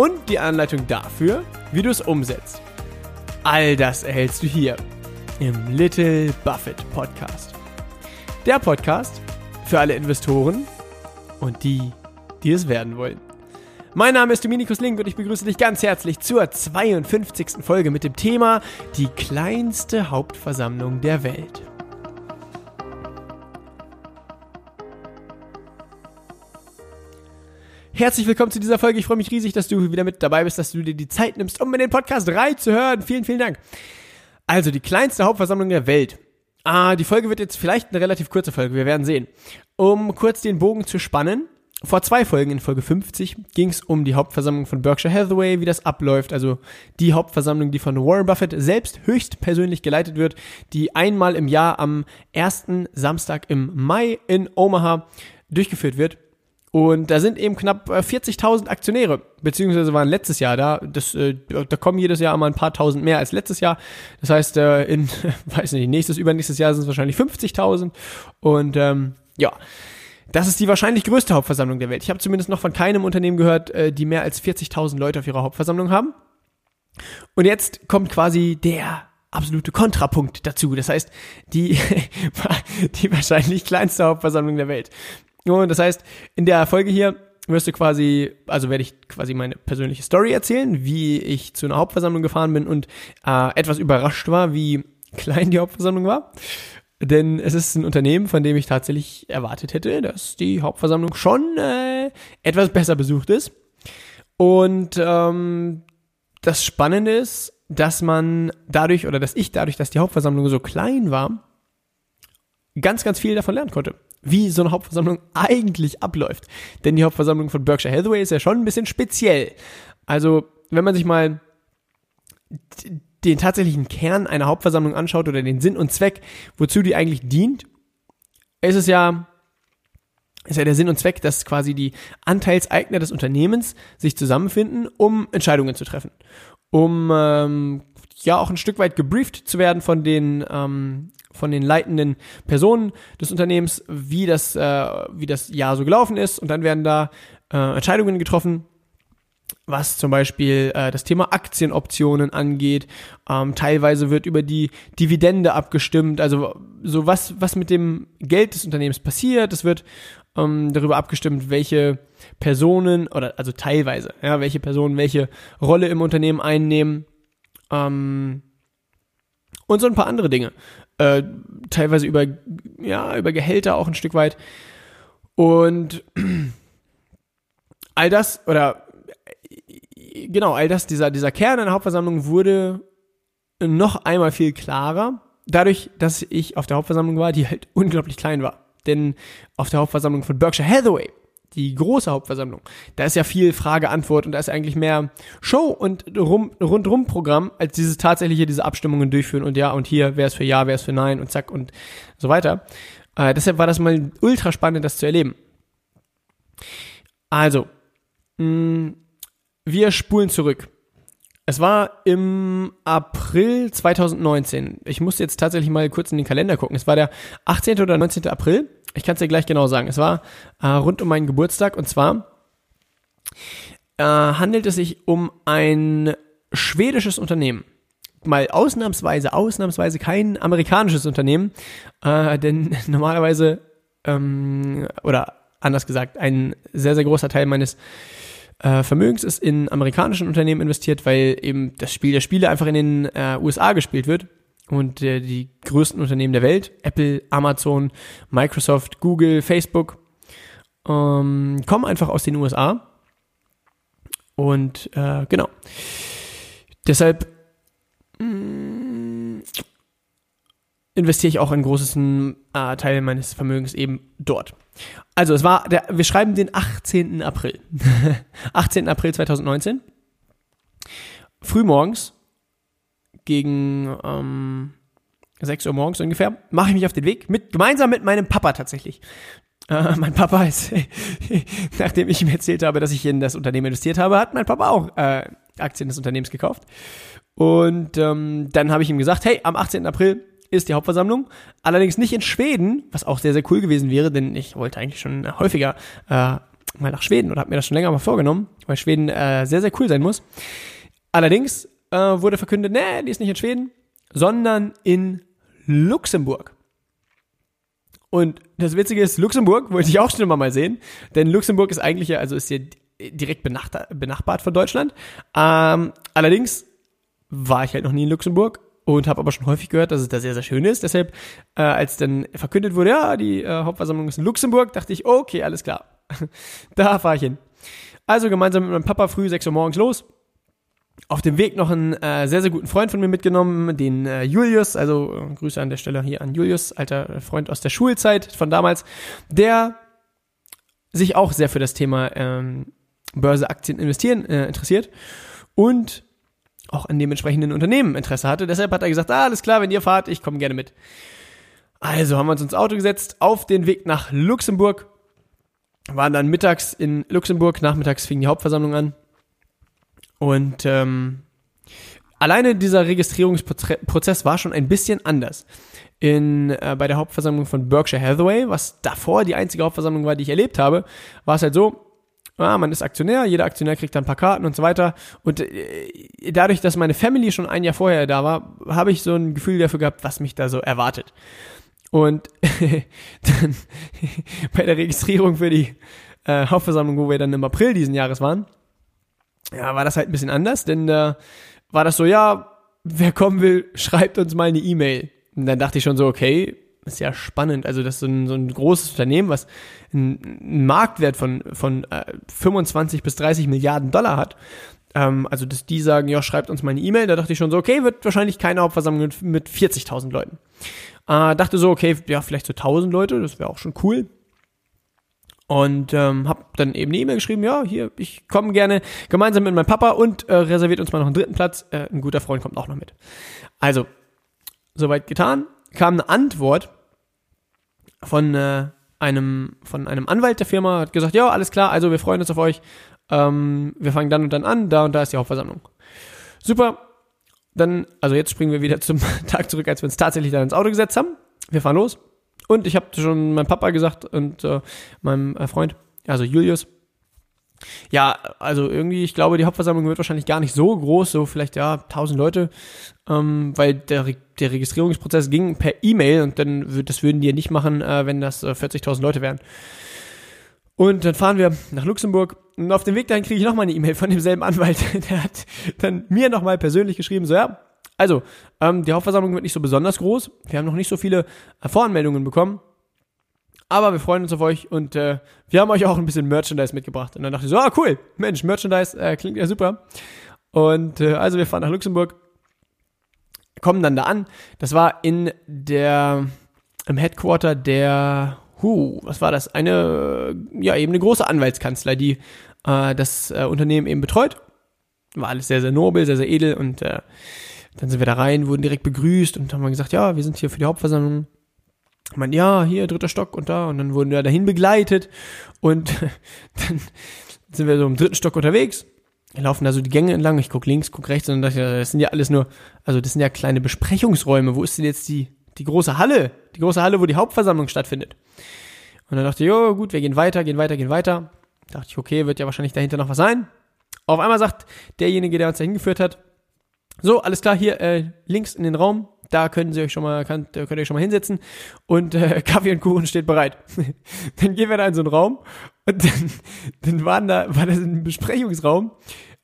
Und die Anleitung dafür, wie du es umsetzt. All das erhältst du hier im Little Buffett Podcast. Der Podcast für alle Investoren und die, die es werden wollen. Mein Name ist Dominikus Link und ich begrüße dich ganz herzlich zur 52. Folge mit dem Thema Die kleinste Hauptversammlung der Welt. Herzlich willkommen zu dieser Folge. Ich freue mich riesig, dass du wieder mit dabei bist, dass du dir die Zeit nimmst, um in den Podcast reinzuhören. Vielen, vielen Dank. Also, die kleinste Hauptversammlung der Welt. Ah, die Folge wird jetzt vielleicht eine relativ kurze Folge, wir werden sehen. Um kurz den Bogen zu spannen, vor zwei Folgen, in Folge 50, ging es um die Hauptversammlung von Berkshire Hathaway, wie das abläuft. Also die Hauptversammlung, die von Warren Buffett selbst höchstpersönlich geleitet wird, die einmal im Jahr am ersten Samstag im Mai in Omaha durchgeführt wird. Und da sind eben knapp 40.000 äh, Aktionäre, beziehungsweise waren letztes Jahr da. Das, äh, da kommen jedes Jahr immer ein paar tausend mehr als letztes Jahr. Das heißt, äh, in, weiß nicht, nächstes, übernächstes Jahr sind es wahrscheinlich 50.000. Und ähm, ja, das ist die wahrscheinlich größte Hauptversammlung der Welt. Ich habe zumindest noch von keinem Unternehmen gehört, äh, die mehr als 40.000 Leute auf ihrer Hauptversammlung haben. Und jetzt kommt quasi der absolute Kontrapunkt dazu. Das heißt, die, die wahrscheinlich kleinste Hauptversammlung der Welt. Und das heißt, in der Folge hier wirst du quasi, also werde ich quasi meine persönliche Story erzählen, wie ich zu einer Hauptversammlung gefahren bin und äh, etwas überrascht war, wie klein die Hauptversammlung war. Denn es ist ein Unternehmen, von dem ich tatsächlich erwartet hätte, dass die Hauptversammlung schon äh, etwas besser besucht ist. Und ähm, das Spannende ist, dass man dadurch oder dass ich dadurch, dass die Hauptversammlung so klein war, ganz, ganz viel davon lernen konnte wie so eine Hauptversammlung eigentlich abläuft. Denn die Hauptversammlung von Berkshire Hathaway ist ja schon ein bisschen speziell. Also, wenn man sich mal den tatsächlichen Kern einer Hauptversammlung anschaut oder den Sinn und Zweck, wozu die eigentlich dient, ist es ja, ist ja der Sinn und Zweck, dass quasi die Anteilseigner des Unternehmens sich zusammenfinden, um Entscheidungen zu treffen. Um ähm, ja auch ein Stück weit gebrieft zu werden von den ähm, von den leitenden Personen des Unternehmens, wie das, äh, wie das Jahr so gelaufen ist. Und dann werden da äh, Entscheidungen getroffen, was zum Beispiel äh, das Thema Aktienoptionen angeht. Ähm, teilweise wird über die Dividende abgestimmt, also so was, was mit dem Geld des Unternehmens passiert. Es wird ähm, darüber abgestimmt, welche Personen oder also teilweise, ja, welche Personen welche Rolle im Unternehmen einnehmen. Ähm, und so ein paar andere Dinge äh, teilweise über, ja, über Gehälter auch ein Stück weit. Und all das, oder genau, all das, dieser, dieser Kern einer Hauptversammlung wurde noch einmal viel klarer, dadurch, dass ich auf der Hauptversammlung war, die halt unglaublich klein war. Denn auf der Hauptversammlung von Berkshire Hathaway die große Hauptversammlung. Da ist ja viel Frage-Antwort und da ist eigentlich mehr Show und rum, rundrum Programm, als dieses tatsächliche, diese Abstimmungen durchführen und ja und hier, wer ist für ja, wer ist für nein und zack und so weiter. Äh, deshalb war das mal ultra spannend, das zu erleben. Also, mh, mm, wir spulen zurück. Es war im April 2019. Ich muss jetzt tatsächlich mal kurz in den Kalender gucken. Es war der 18. oder 19. April. Ich kann es dir gleich genau sagen. Es war äh, rund um meinen Geburtstag und zwar äh, handelt es sich um ein schwedisches Unternehmen. Mal ausnahmsweise, ausnahmsweise kein amerikanisches Unternehmen, äh, denn normalerweise, ähm, oder anders gesagt, ein sehr, sehr großer Teil meines äh, Vermögens ist in amerikanischen Unternehmen investiert, weil eben das Spiel der Spiele einfach in den äh, USA gespielt wird und äh, die größten Unternehmen der Welt, Apple, Amazon, Microsoft, Google, Facebook, ähm, kommen einfach aus den USA. Und äh, genau. Deshalb mh, mm, investiere ich auch einen großen äh, Teil meines Vermögens eben dort. Also es war, der, wir schreiben den 18. April. 18. April 2019. frühmorgens gegen ähm, 6 Uhr morgens ungefähr, mache ich mich auf den Weg, mit, gemeinsam mit meinem Papa tatsächlich. Äh, mein Papa ist, nachdem ich ihm erzählt habe, dass ich in das Unternehmen investiert habe, hat mein Papa auch äh, Aktien des Unternehmens gekauft. Und ähm, dann habe ich ihm gesagt, hey, am 18. April ist die Hauptversammlung. Allerdings nicht in Schweden, was auch sehr, sehr cool gewesen wäre, denn ich wollte eigentlich schon häufiger äh, mal nach Schweden oder habe mir das schon länger mal vorgenommen, weil Schweden äh, sehr, sehr cool sein muss. Allerdings äh, wurde verkündet, nee, die ist nicht in Schweden, sondern in Luxemburg. Und das Witzige ist, Luxemburg wollte ich auch schon immer mal sehen, denn Luxemburg ist eigentlich ja, also ist hier direkt benachbart von Deutschland. Ähm, allerdings war ich halt noch nie in Luxemburg und habe aber schon häufig gehört, dass es da sehr, sehr schön ist. Deshalb, äh, als dann verkündet wurde, ja, die äh, Hauptversammlung ist in Luxemburg, dachte ich, okay, alles klar. da fahre ich hin. Also gemeinsam mit meinem Papa früh 6 Uhr morgens los auf dem Weg noch einen äh, sehr, sehr guten Freund von mir mitgenommen, den äh, Julius, also äh, Grüße an der Stelle hier an Julius, alter Freund aus der Schulzeit von damals, der sich auch sehr für das Thema ähm, Börse, Aktien, Investieren äh, interessiert und auch an dem entsprechenden Unternehmen Interesse hatte. Deshalb hat er gesagt, ah, alles klar, wenn ihr fahrt, ich komme gerne mit. Also haben wir uns ins Auto gesetzt, auf den Weg nach Luxemburg, waren dann mittags in Luxemburg, nachmittags fing die Hauptversammlung an und ähm, alleine dieser Registrierungsprozess war schon ein bisschen anders. In, äh, bei der Hauptversammlung von Berkshire Hathaway, was davor die einzige Hauptversammlung war, die ich erlebt habe, war es halt so, ja, man ist Aktionär, jeder Aktionär kriegt dann ein paar Karten und so weiter. Und äh, dadurch, dass meine Family schon ein Jahr vorher da war, habe ich so ein Gefühl dafür gehabt, was mich da so erwartet. Und dann bei der Registrierung für die äh, Hauptversammlung, wo wir dann im April diesen Jahres waren, ja, war das halt ein bisschen anders, denn da war das so, ja, wer kommen will, schreibt uns mal eine E-Mail. Und dann dachte ich schon so, okay, ist ja spannend. Also das ist so ein, so ein großes Unternehmen, was einen Marktwert von, von äh, 25 bis 30 Milliarden Dollar hat. Ähm, also dass die sagen, ja, schreibt uns mal eine E-Mail. Da dachte ich schon so, okay, wird wahrscheinlich keine Hauptversammlung mit, mit 40.000 Leuten. Äh, dachte so, okay, ja, vielleicht so 1.000 Leute, das wäre auch schon cool. Und ähm, habe dann eben eine E-Mail geschrieben, ja, hier, ich komme gerne gemeinsam mit meinem Papa und äh, reserviert uns mal noch einen dritten Platz. Äh, ein guter Freund kommt auch noch mit. Also, soweit getan. Kam eine Antwort von äh, einem von einem Anwalt der Firma, hat gesagt, ja, alles klar, also wir freuen uns auf euch. Ähm, wir fangen dann und dann an, da und da ist die Hauptversammlung. Super. Dann, also jetzt springen wir wieder zum Tag zurück, als wir uns tatsächlich dann ins Auto gesetzt haben. Wir fahren los. Und ich habe schon meinem Papa gesagt und äh, meinem äh, Freund, also Julius, ja, also irgendwie, ich glaube, die Hauptversammlung wird wahrscheinlich gar nicht so groß, so vielleicht ja 1000 Leute, ähm, weil der, der Registrierungsprozess ging per E-Mail und dann das würden die ja nicht machen, äh, wenn das äh, 40.000 Leute wären. Und dann fahren wir nach Luxemburg und auf dem Weg dahin kriege ich nochmal eine E-Mail von demselben Anwalt. Der hat dann mir nochmal persönlich geschrieben, so ja, also, ähm, die Hauptversammlung wird nicht so besonders groß. Wir haben noch nicht so viele äh, Voranmeldungen bekommen. Aber wir freuen uns auf euch und äh, wir haben euch auch ein bisschen Merchandise mitgebracht. Und dann dachte ich so, ah cool, Mensch, Merchandise äh, klingt ja super. Und äh, also wir fahren nach Luxemburg, kommen dann da an. Das war in der im Headquarter der Hu, was war das? Eine ja eben eine große Anwaltskanzlei, die äh, das äh, Unternehmen eben betreut. War alles sehr sehr nobel, sehr sehr edel und äh, dann sind wir da rein, wurden direkt begrüßt und haben gesagt, ja, wir sind hier für die Hauptversammlung. Ich meine, ja, hier, dritter Stock und da. Und dann wurden wir dahin begleitet. Und dann sind wir so im dritten Stock unterwegs. Wir laufen da so die Gänge entlang. Ich guck links, guck rechts. Und dann dachte ich, das sind ja alles nur, also das sind ja kleine Besprechungsräume. Wo ist denn jetzt die, die große Halle? Die große Halle, wo die Hauptversammlung stattfindet. Und dann dachte ich, jo, gut, wir gehen weiter, gehen weiter, gehen weiter. Dachte ich, okay, wird ja wahrscheinlich dahinter noch was sein. Auf einmal sagt derjenige, der uns da hingeführt hat, so, alles klar, hier äh, links in den Raum. Da können Sie euch schon mal, könnt, könnt ihr euch schon mal hinsetzen und äh, Kaffee und Kuchen steht bereit. dann gehen wir da in so einen Raum und dann, dann waren da, war das ein Besprechungsraum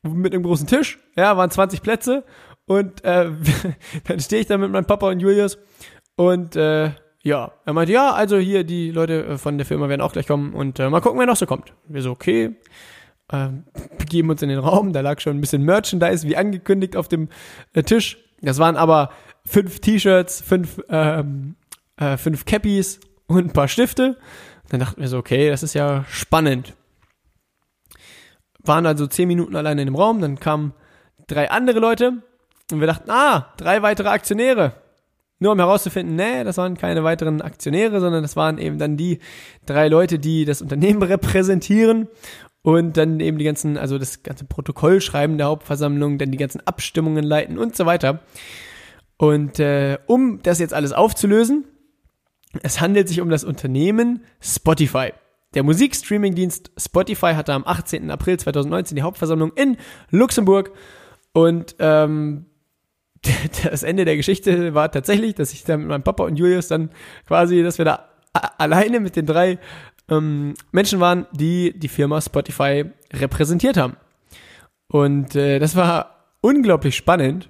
mit einem großen Tisch. Ja, waren 20 Plätze und äh, dann stehe ich da mit meinem Papa und Julius und äh, ja, er meinte, ja, also hier die Leute äh, von der Firma werden auch gleich kommen und äh, mal gucken, wer noch so kommt. Wir so, okay, äh, begeben uns in den Raum, da lag schon ein bisschen Merchandise, wie angekündigt, auf dem äh, Tisch. Das waren aber fünf T-Shirts, fünf, ähm, äh, fünf Cappies und ein paar Stifte. Dann dachten wir so, okay, das ist ja spannend. Waren also zehn Minuten alleine in dem Raum, dann kam drei andere Leute. Und wir dachten, ah, drei weitere Aktionäre. Nur um herauszufinden, nee, das waren keine weiteren Aktionäre, sondern das waren eben dann die drei Leute, die das Unternehmen repräsentieren und dann eben die ganzen, also das ganze Protokoll schreiben der Hauptversammlung, dann die ganzen Abstimmungen leiten und so weiter. Und äh, um das jetzt alles aufzulösen, es handelt sich um das Unternehmen Spotify. Der Musikstreaming-Dienst Spotify hatte am 18. April 2019 die Hauptversammlung in Luxemburg und ähm, das Ende der Geschichte war tatsächlich, dass ich da mit meinem Papa und Julius dann quasi, dass wir da alleine mit den drei ähm, Menschen waren, die die Firma Spotify repräsentiert haben. Und äh, das war unglaublich spannend,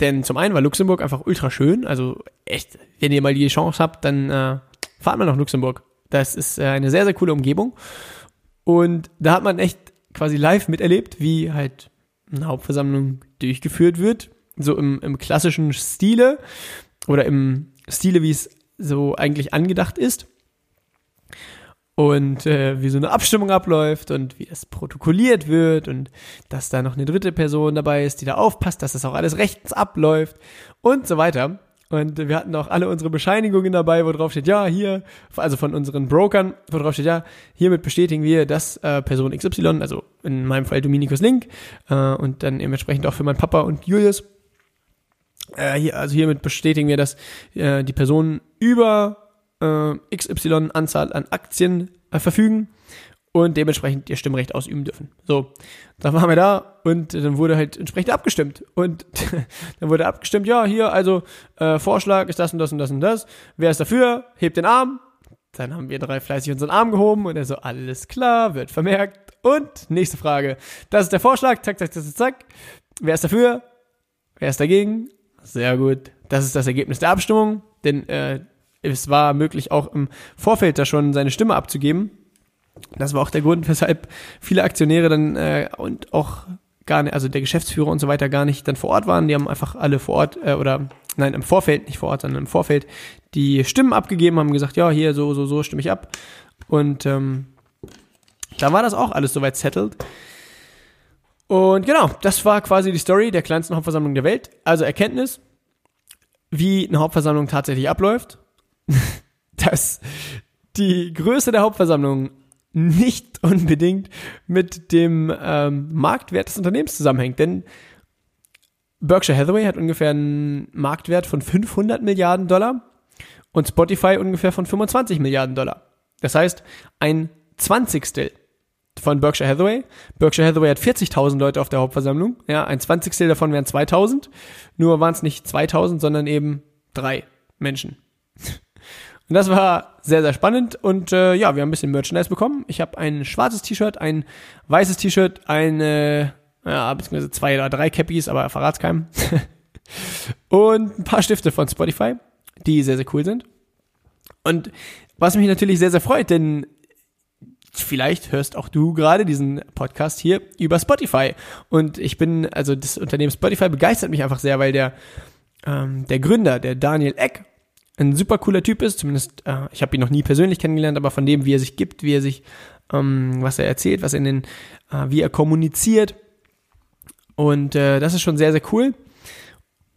denn zum einen war Luxemburg einfach ultra schön. Also echt, wenn ihr mal die Chance habt, dann äh, fahrt mal nach Luxemburg. Das ist äh, eine sehr, sehr coole Umgebung. Und da hat man echt quasi live miterlebt, wie halt eine Hauptversammlung durchgeführt wird. So im, im klassischen Stile oder im Stile, wie es so eigentlich angedacht ist und äh, wie so eine Abstimmung abläuft und wie es protokolliert wird und dass da noch eine dritte Person dabei ist, die da aufpasst, dass das auch alles rechtens abläuft und so weiter. Und wir hatten auch alle unsere Bescheinigungen dabei, wo drauf steht, ja, hier, also von unseren Brokern, wo drauf steht, ja, hiermit bestätigen wir, dass äh, Person XY, also in meinem Fall Dominikus Link, äh, und dann entsprechend auch für meinen Papa und Julius, äh, hier, also hiermit bestätigen wir, dass äh, die Person über äh, XY Anzahl an Aktien äh, verfügen und dementsprechend ihr Stimmrecht ausüben dürfen. So, dann waren wir da und dann wurde halt entsprechend abgestimmt. Und dann wurde abgestimmt, ja, hier, also äh, Vorschlag ist das und das und das und das. Wer ist dafür? Hebt den Arm. Dann haben wir drei fleißig unseren Arm gehoben und er so, alles klar, wird vermerkt. Und nächste Frage. Das ist der Vorschlag, zack, zack, zack, zack. Wer ist dafür? Wer ist dagegen? Sehr gut. Das ist das Ergebnis der Abstimmung, denn äh, es war möglich, auch im Vorfeld da schon seine Stimme abzugeben. Das war auch der Grund, weshalb viele Aktionäre dann äh, und auch gar nicht, also der Geschäftsführer und so weiter gar nicht dann vor Ort waren. Die haben einfach alle vor Ort äh, oder nein, im Vorfeld, nicht vor Ort, sondern im Vorfeld die Stimmen abgegeben, haben gesagt, ja, hier so, so, so stimme ich ab. Und ähm, da war das auch alles soweit settled. Und genau, das war quasi die Story der kleinsten Hauptversammlung der Welt. Also Erkenntnis, wie eine Hauptversammlung tatsächlich abläuft dass die Größe der Hauptversammlung nicht unbedingt mit dem ähm, Marktwert des Unternehmens zusammenhängt. Denn Berkshire Hathaway hat ungefähr einen Marktwert von 500 Milliarden Dollar und Spotify ungefähr von 25 Milliarden Dollar. Das heißt, ein Zwanzigstel von Berkshire Hathaway. Berkshire Hathaway hat 40.000 Leute auf der Hauptversammlung. Ja, ein Zwanzigstel davon wären 2.000. Nur waren es nicht 2.000, sondern eben drei Menschen. Und das war sehr, sehr spannend. Und äh, ja, wir haben ein bisschen Merchandise bekommen. Ich habe ein schwarzes T-Shirt, ein weißes T-Shirt, eine, ja, beziehungsweise zwei oder drei Cappies, aber verrat's keinem. und ein paar Stifte von Spotify, die sehr, sehr cool sind. Und was mich natürlich sehr, sehr freut, denn vielleicht hörst auch du gerade diesen Podcast hier über Spotify. Und ich bin, also das Unternehmen Spotify begeistert mich einfach sehr, weil der, ähm, der Gründer, der Daniel Eck, ein super cooler Typ ist. Zumindest, äh, ich habe ihn noch nie persönlich kennengelernt, aber von dem, wie er sich gibt, wie er sich, ähm, was er erzählt, was er in den, äh, wie er kommuniziert. Und äh, das ist schon sehr, sehr cool.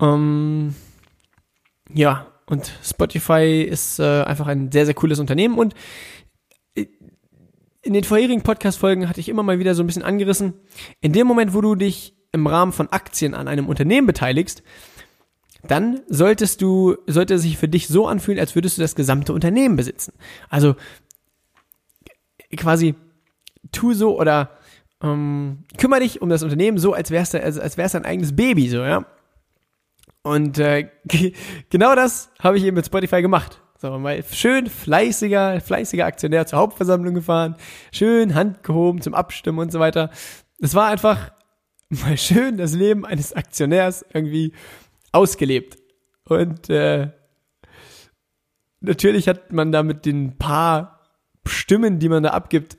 Ähm, ja, und Spotify ist äh, einfach ein sehr, sehr cooles Unternehmen. Und äh, in den vorherigen Podcast-Folgen hatte ich immer mal wieder so ein bisschen angerissen, in dem Moment, wo du dich im Rahmen von Aktien an einem Unternehmen beteiligst, dann solltest du, sollte es sich für dich so anfühlen, als würdest du das gesamte Unternehmen besitzen. Also quasi tu so oder ähm, kümmere dich um das Unternehmen so, als wär's, also als wär's dein eigenes Baby, so, ja. Und äh, genau das habe ich eben mit Spotify gemacht. So, mal schön fleißiger, fleißiger Aktionär zur Hauptversammlung gefahren, schön Hand gehoben zum Abstimmen und so weiter. Es war einfach mal schön das Leben eines Aktionärs irgendwie ausgelebt. Und äh, natürlich hat man da mit den paar Stimmen, die man da abgibt,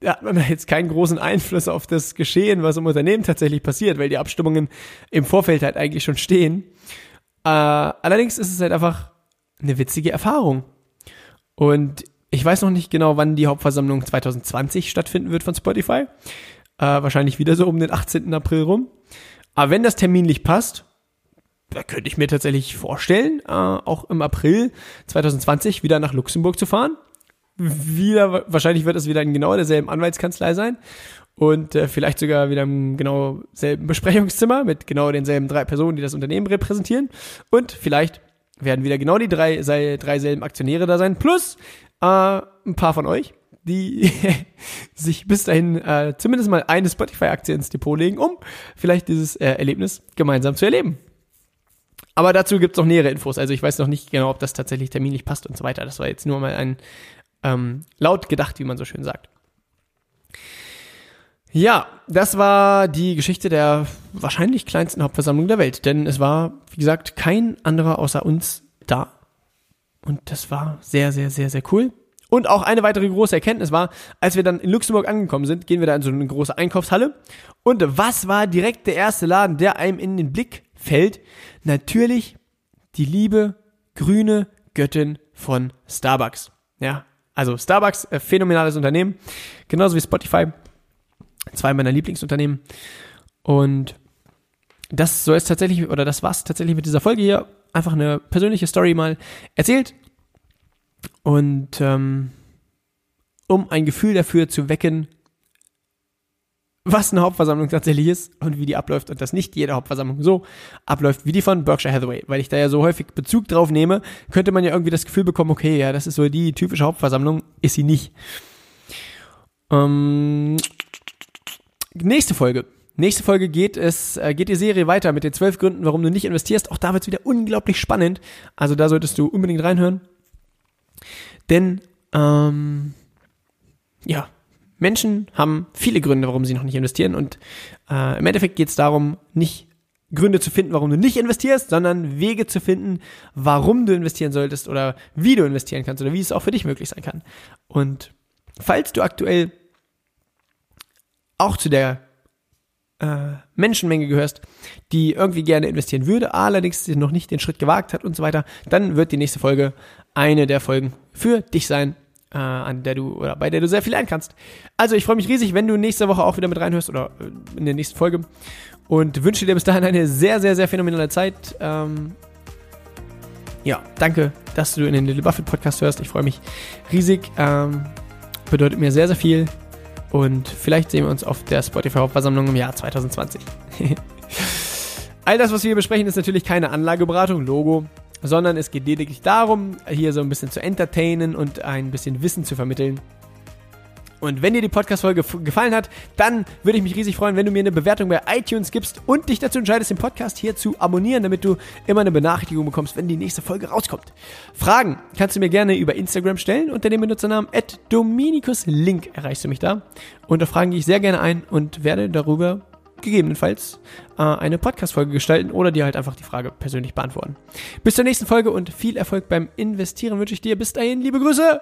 da hat man da jetzt keinen großen Einfluss auf das Geschehen, was im Unternehmen tatsächlich passiert, weil die Abstimmungen im Vorfeld halt eigentlich schon stehen. Äh, allerdings ist es halt einfach eine witzige Erfahrung. Und ich weiß noch nicht genau, wann die Hauptversammlung 2020 stattfinden wird von Spotify. Äh, wahrscheinlich wieder so um den 18. April rum. Aber wenn das terminlich passt, da könnte ich mir tatsächlich vorstellen, äh, auch im April 2020 wieder nach Luxemburg zu fahren. Wieder, wahrscheinlich wird es wieder in genau derselben Anwaltskanzlei sein und äh, vielleicht sogar wieder im genau selben Besprechungszimmer mit genau denselben drei Personen, die das Unternehmen repräsentieren. Und vielleicht werden wieder genau die drei, sei, drei selben Aktionäre da sein, plus äh, ein paar von euch, die sich bis dahin äh, zumindest mal eine Spotify-Aktie ins Depot legen, um vielleicht dieses äh, Erlebnis gemeinsam zu erleben. Aber dazu gibt's noch nähere Infos. Also ich weiß noch nicht genau, ob das tatsächlich terminlich passt und so weiter. Das war jetzt nur mal ein ähm, laut gedacht, wie man so schön sagt. Ja, das war die Geschichte der wahrscheinlich kleinsten Hauptversammlung der Welt. Denn es war, wie gesagt, kein anderer außer uns da. Und das war sehr, sehr, sehr, sehr cool. Und auch eine weitere große Erkenntnis war, als wir dann in Luxemburg angekommen sind, gehen wir da in so eine große Einkaufshalle. Und was war direkt der erste Laden, der einem in den Blick fällt? Natürlich die liebe grüne Göttin von Starbucks. Ja, also Starbucks, äh, phänomenales Unternehmen, genauso wie Spotify, zwei meiner Lieblingsunternehmen. Und das soll es tatsächlich, oder das war's tatsächlich mit dieser Folge hier. Einfach eine persönliche Story mal erzählt. Und ähm, um ein Gefühl dafür zu wecken, was eine Hauptversammlung tatsächlich ist und wie die abläuft und dass nicht jede Hauptversammlung so abläuft wie die von Berkshire Hathaway. Weil ich da ja so häufig Bezug drauf nehme, könnte man ja irgendwie das Gefühl bekommen, okay, ja, das ist so die typische Hauptversammlung, ist sie nicht. Ähm, nächste Folge. Nächste Folge geht es, äh, geht die Serie weiter mit den zwölf Gründen, warum du nicht investierst. Auch da wird es wieder unglaublich spannend. Also da solltest du unbedingt reinhören. Denn, ähm, ja, Menschen haben viele Gründe, warum sie noch nicht investieren. Und äh, im Endeffekt geht es darum, nicht Gründe zu finden, warum du nicht investierst, sondern Wege zu finden, warum du investieren solltest oder wie du investieren kannst oder wie es auch für dich möglich sein kann. Und falls du aktuell auch zu der äh, Menschenmenge gehörst, die irgendwie gerne investieren würde, allerdings noch nicht den Schritt gewagt hat und so weiter, dann wird die nächste Folge eine der Folgen für dich sein äh, an der du oder bei der du sehr viel lernen kannst. Also ich freue mich riesig, wenn du nächste Woche auch wieder mit reinhörst oder äh, in der nächsten Folge und wünsche dir bis dahin eine sehr, sehr, sehr phänomenale Zeit. Ähm, ja, danke, dass du in den Little Buffett Podcast hörst. Ich freue mich riesig. Ähm, bedeutet mir sehr, sehr viel. Und vielleicht sehen wir uns auf der Spotify Hauptversammlung im Jahr 2020. All das, was wir hier besprechen, ist natürlich keine Anlageberatung, Logo sondern es geht lediglich darum, hier so ein bisschen zu entertainen und ein bisschen Wissen zu vermitteln. Und wenn dir die Podcast-Folge gefallen hat, dann würde ich mich riesig freuen, wenn du mir eine Bewertung bei iTunes gibst und dich dazu entscheidest, den Podcast hier zu abonnieren, damit du immer eine Benachrichtigung bekommst, wenn die nächste Folge rauskommt. Fragen kannst du mir gerne über Instagram stellen. Unter dem Benutzernamen @dominicuslink erreichst du mich da. Und da fragen gehe ich sehr gerne ein und werde darüber gegebenenfalls äh, eine Podcast-Folge gestalten oder dir halt einfach die Frage persönlich beantworten. Bis zur nächsten Folge und viel Erfolg beim Investieren wünsche ich dir. Bis dahin, liebe Grüße!